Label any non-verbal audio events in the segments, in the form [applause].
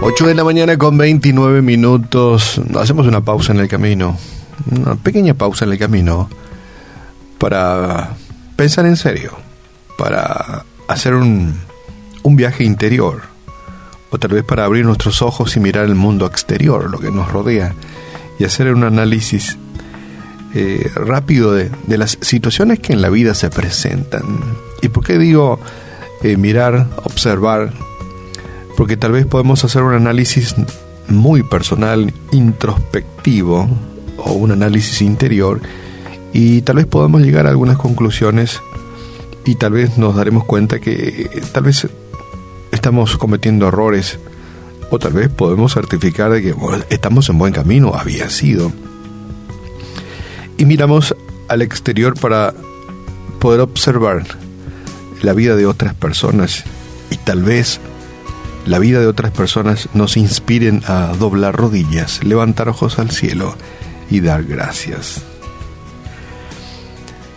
8 de la mañana con 29 minutos. Hacemos una pausa en el camino. Una pequeña pausa en el camino. Para pensar en serio. Para hacer un, un viaje interior. O tal vez para abrir nuestros ojos y mirar el mundo exterior, lo que nos rodea. Y hacer un análisis eh, rápido de, de, las situaciones que en la vida se presentan. ¿Y por qué digo eh, mirar, observar? Porque tal vez podemos hacer un análisis muy personal, introspectivo, o un análisis interior, y tal vez podamos llegar a algunas conclusiones y tal vez nos daremos cuenta que tal vez estamos cometiendo errores o tal vez podemos certificar de que estamos en buen camino, había sido. Y miramos al exterior para poder observar la vida de otras personas y tal vez la vida de otras personas nos inspiren a doblar rodillas, levantar ojos al cielo y dar gracias.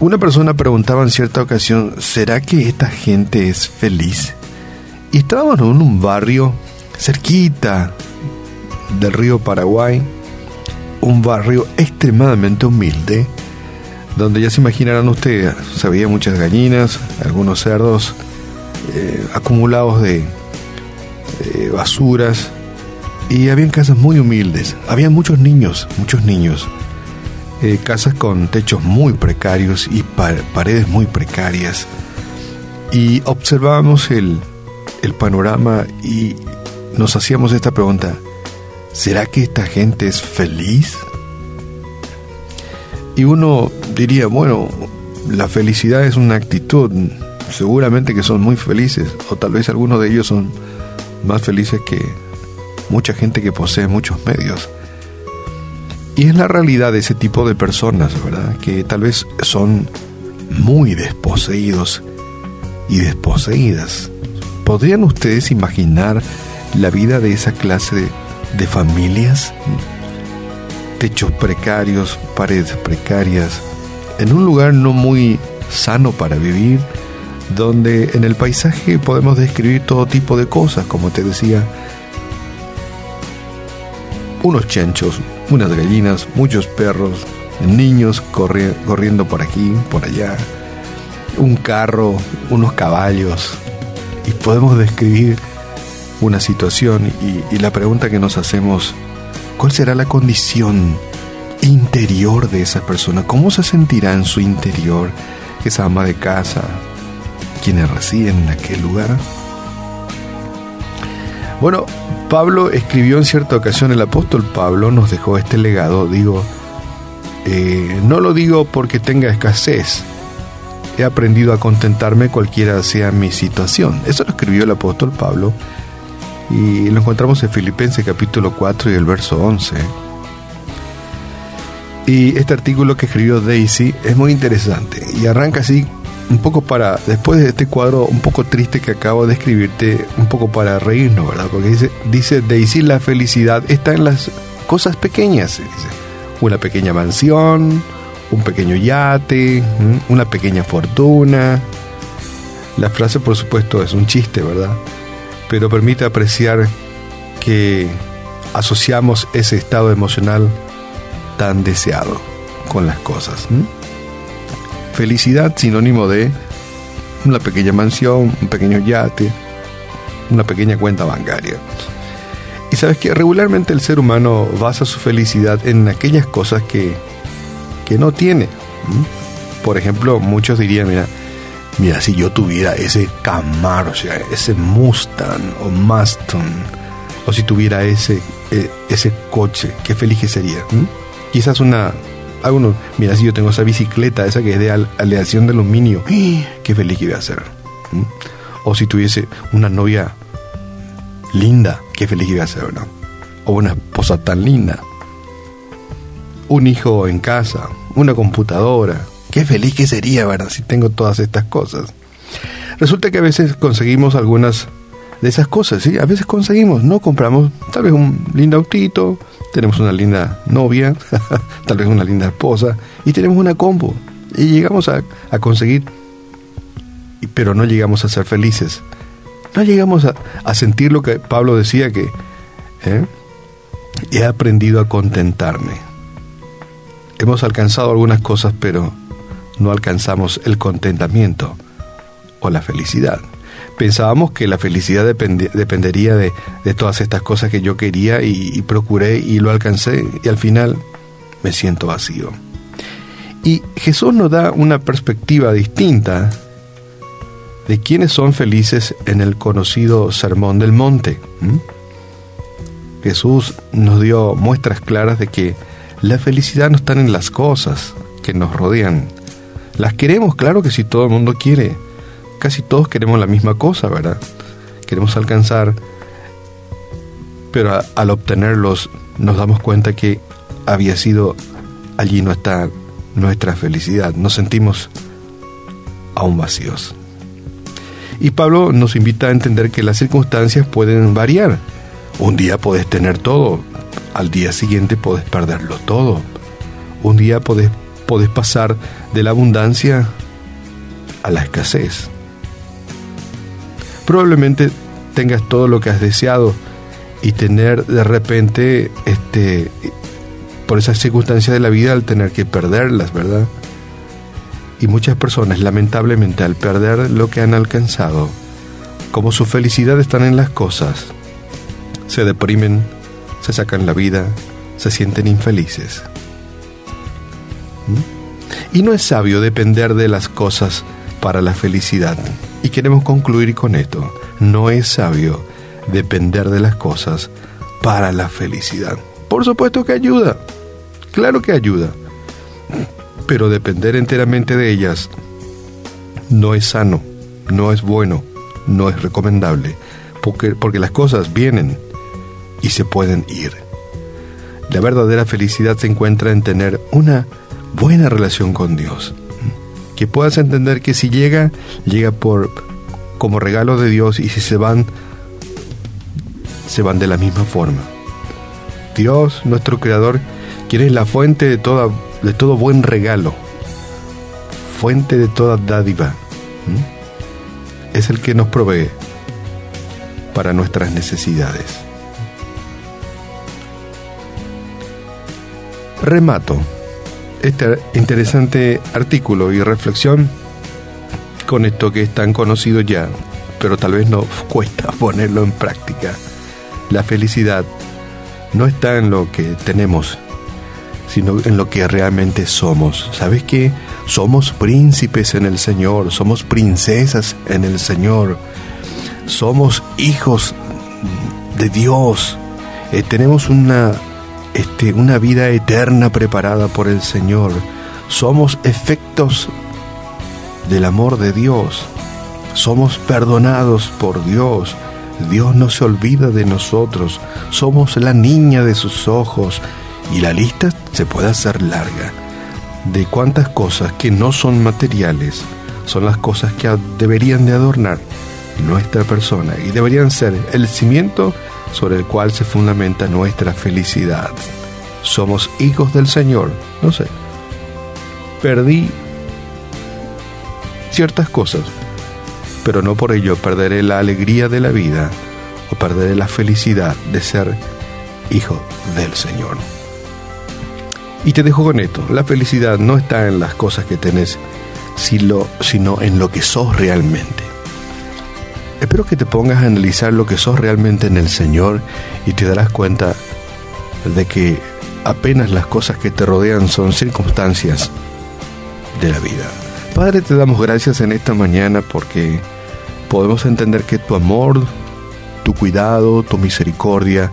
Una persona preguntaba en cierta ocasión, ¿será que esta gente es feliz? Y estábamos en un barrio cerquita del río Paraguay, un barrio extremadamente humilde, donde ya se imaginarán ustedes, veía muchas gallinas, algunos cerdos eh, acumulados de basuras, y habían casas muy humildes, había muchos niños, muchos niños, eh, casas con techos muy precarios y paredes muy precarias, y observábamos el, el panorama y nos hacíamos esta pregunta, ¿será que esta gente es feliz? Y uno diría, bueno, la felicidad es una actitud, seguramente que son muy felices, o tal vez algunos de ellos son más felices que mucha gente que posee muchos medios. Y es la realidad de ese tipo de personas, ¿verdad? Que tal vez son muy desposeídos y desposeídas. ¿Podrían ustedes imaginar la vida de esa clase de de familias, techos precarios, paredes precarias, en un lugar no muy sano para vivir, donde en el paisaje podemos describir todo tipo de cosas, como te decía, unos chanchos, unas gallinas, muchos perros, niños corriendo por aquí, por allá, un carro, unos caballos, y podemos describir una situación y, la pregunta que nos hacemos, ¿cuál será la condición interior de esa persona? ¿Cómo se sentirá en su interior esa ama de casa, quienes residen en aquel lugar? Bueno, Pablo escribió en cierta ocasión, el apóstol Pablo nos dejó este legado, digo, eh, no lo digo porque tenga escasez, he aprendido a contentarme cualquiera sea mi situación. Eso lo escribió el apóstol Pablo y lo encontramos en Filipenses capítulo 4 y el verso 11. Y este artículo que escribió Daisy es muy interesante y arranca así un poco para, después de este cuadro un poco triste que acabo de escribirte, un poco para reírnos, ¿verdad? Porque dice, dice Daisy, la felicidad está en las cosas pequeñas. Una pequeña mansión, un pequeño yate, una pequeña fortuna. La frase, por supuesto, es un chiste, ¿verdad? pero permite apreciar que asociamos ese estado emocional tan deseado con las cosas. Felicidad sinónimo de una pequeña mansión, un pequeño yate, una pequeña cuenta bancaria. Y sabes que regularmente el ser humano basa su felicidad en aquellas cosas que, que no tiene. Por ejemplo, muchos dirían, mira, Mira, si yo tuviera ese Camaro, o sea, ese Mustang o Mustang, o si tuviera ese, e, ese coche, qué feliz que sería. Quizás una, algunos, mira, si yo tengo esa bicicleta, esa que es de aleación de aluminio, [gasps] qué feliz que iba a ser. O si tuviese una novia linda, qué feliz que iba a ser, ¿no? O una esposa tan linda. Un hijo en casa, una computadora, Qué feliz que sería, ¿verdad? Si tengo todas estas cosas. Resulta que a veces conseguimos algunas de esas cosas, ¿sí? A veces conseguimos, ¿no? Compramos tal vez un lindo autito, tenemos una linda novia, [laughs] tal vez una linda esposa, y tenemos una combo. Y llegamos a, a conseguir, pero no llegamos a ser felices. No llegamos a, a sentir lo que Pablo decía, que ¿eh? he aprendido a contentarme. Hemos alcanzado algunas cosas, pero no alcanzamos el contentamiento o la felicidad. Pensábamos que la felicidad dependería de, todas estas cosas que yo quería y, procuré y lo alcancé y al final me siento vacío. Y Jesús nos da una perspectiva distinta de quienes son felices en el conocido Sermón del Monte. Jesús nos dio muestras claras de que la felicidad no está en las cosas que nos rodean. Las queremos, claro que si todo el mundo quiere. Casi todos queremos la misma cosa, ¿verdad? Queremos alcanzar, pero al obtenerlos nos damos cuenta que había sido allí no está nuestra felicidad. Nos sentimos aún vacíos. Y Pablo nos invita a entender que las circunstancias pueden variar un día puedes tener todo, al día siguiente puedes perderlo todo. Un día puedes, pasar de la abundancia a la escasez. Probablemente tengas todo lo que has deseado y tener de repente, este, por esas circunstancias de la vida, al tener que perderlas, ¿verdad? Y muchas personas, lamentablemente, al perder lo que han alcanzado, como su felicidad está en las cosas, se deprimen, se sacan la vida, se sienten infelices. ¿Mm? Y no es sabio depender de las cosas para la felicidad. Queremos concluir con esto. No es sabio depender de las cosas para la felicidad. Por supuesto que ayuda. Claro que ayuda. Pero depender enteramente de ellas no es sano, no es bueno, no es recomendable. Porque, porque las cosas vienen y se pueden ir. La verdadera felicidad se encuentra en tener una buena relación con Dios. Que puedas entender que si llega, llega por como regalo de Dios y si se van, se van de la misma forma. Dios, nuestro Creador, quien es la fuente de, toda, de todo buen regalo, fuente de toda dádiva, es el que nos provee para nuestras necesidades. Remato este interesante artículo y reflexión con esto que es tan conocido ya, pero tal vez nos cuesta [laughs] ponerlo en práctica. La felicidad no está en lo que tenemos, sino en lo que realmente somos. ¿Sabes qué? Somos príncipes en el Señor, somos princesas en el Señor, somos hijos de Dios, eh, tenemos una este, una vida eterna preparada por el Señor. Somos efectos del amor de Dios. Somos perdonados por Dios. Dios no se olvida de nosotros. Somos la niña de sus ojos. Y la lista se puede hacer larga de cuántas cosas que no son materiales son las cosas que deberían de adornar nuestra persona y deberían ser el cimiento sobre el cual se fundamenta nuestra felicidad. Somos hijos del Señor. No sé. Perdí ciertas cosas, pero no por ello perderé la alegría de la vida o perderé la felicidad de ser hijo del Señor. Y te dejo con esto, la felicidad no está en las cosas que tenés, sino en lo que sos realmente. Espero que te pongas a analizar lo que sos realmente en el Señor y te darás cuenta de que apenas las cosas que te rodean son circunstancias de la vida. Padre, te damos gracias en esta mañana porque podemos entender que tu amor, tu cuidado, tu misericordia,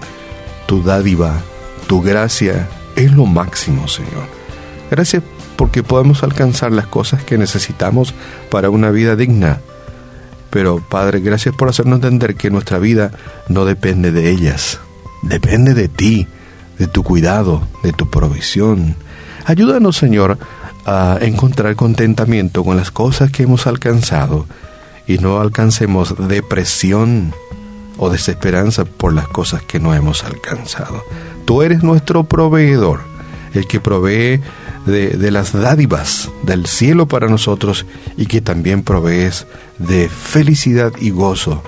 tu dádiva, tu gracia es lo máximo, Señor. Gracias porque podemos alcanzar las cosas que necesitamos para una vida digna pero Padre, gracias por hacernos entender que nuestra vida no depende de ellas, depende de ti, de tu cuidado, de tu provisión. Ayúdanos, Señor, a encontrar contentamiento con las cosas que hemos alcanzado y no alcancemos depresión o desesperanza por las cosas que no hemos alcanzado. Tú eres nuestro proveedor, el que provee de, las dádivas del cielo para nosotros y que también provees de felicidad y gozo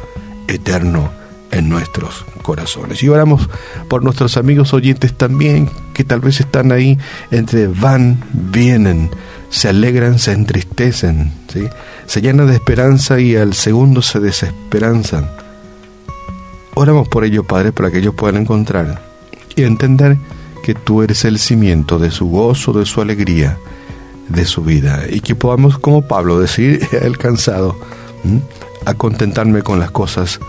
eterno en nuestros corazones. Y oramos por nuestros amigos oyentes también, que tal vez están ahí entre van, vienen, se alegran, se entristecen, ¿sí? se llenan de esperanza y al segundo se desesperanzan. Oramos por ello, Padre, para que ellos puedan encontrar y entender que tú eres el cimiento de su gozo, de su alegría, de su vida. Y que podamos, como Pablo, decir, [laughs] he alcanzado a contentarme con las cosas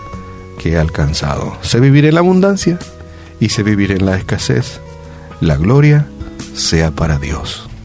que he alcanzado. Sé vivir en la abundancia y sé vivir en la escasez. La gloria sea para Dios.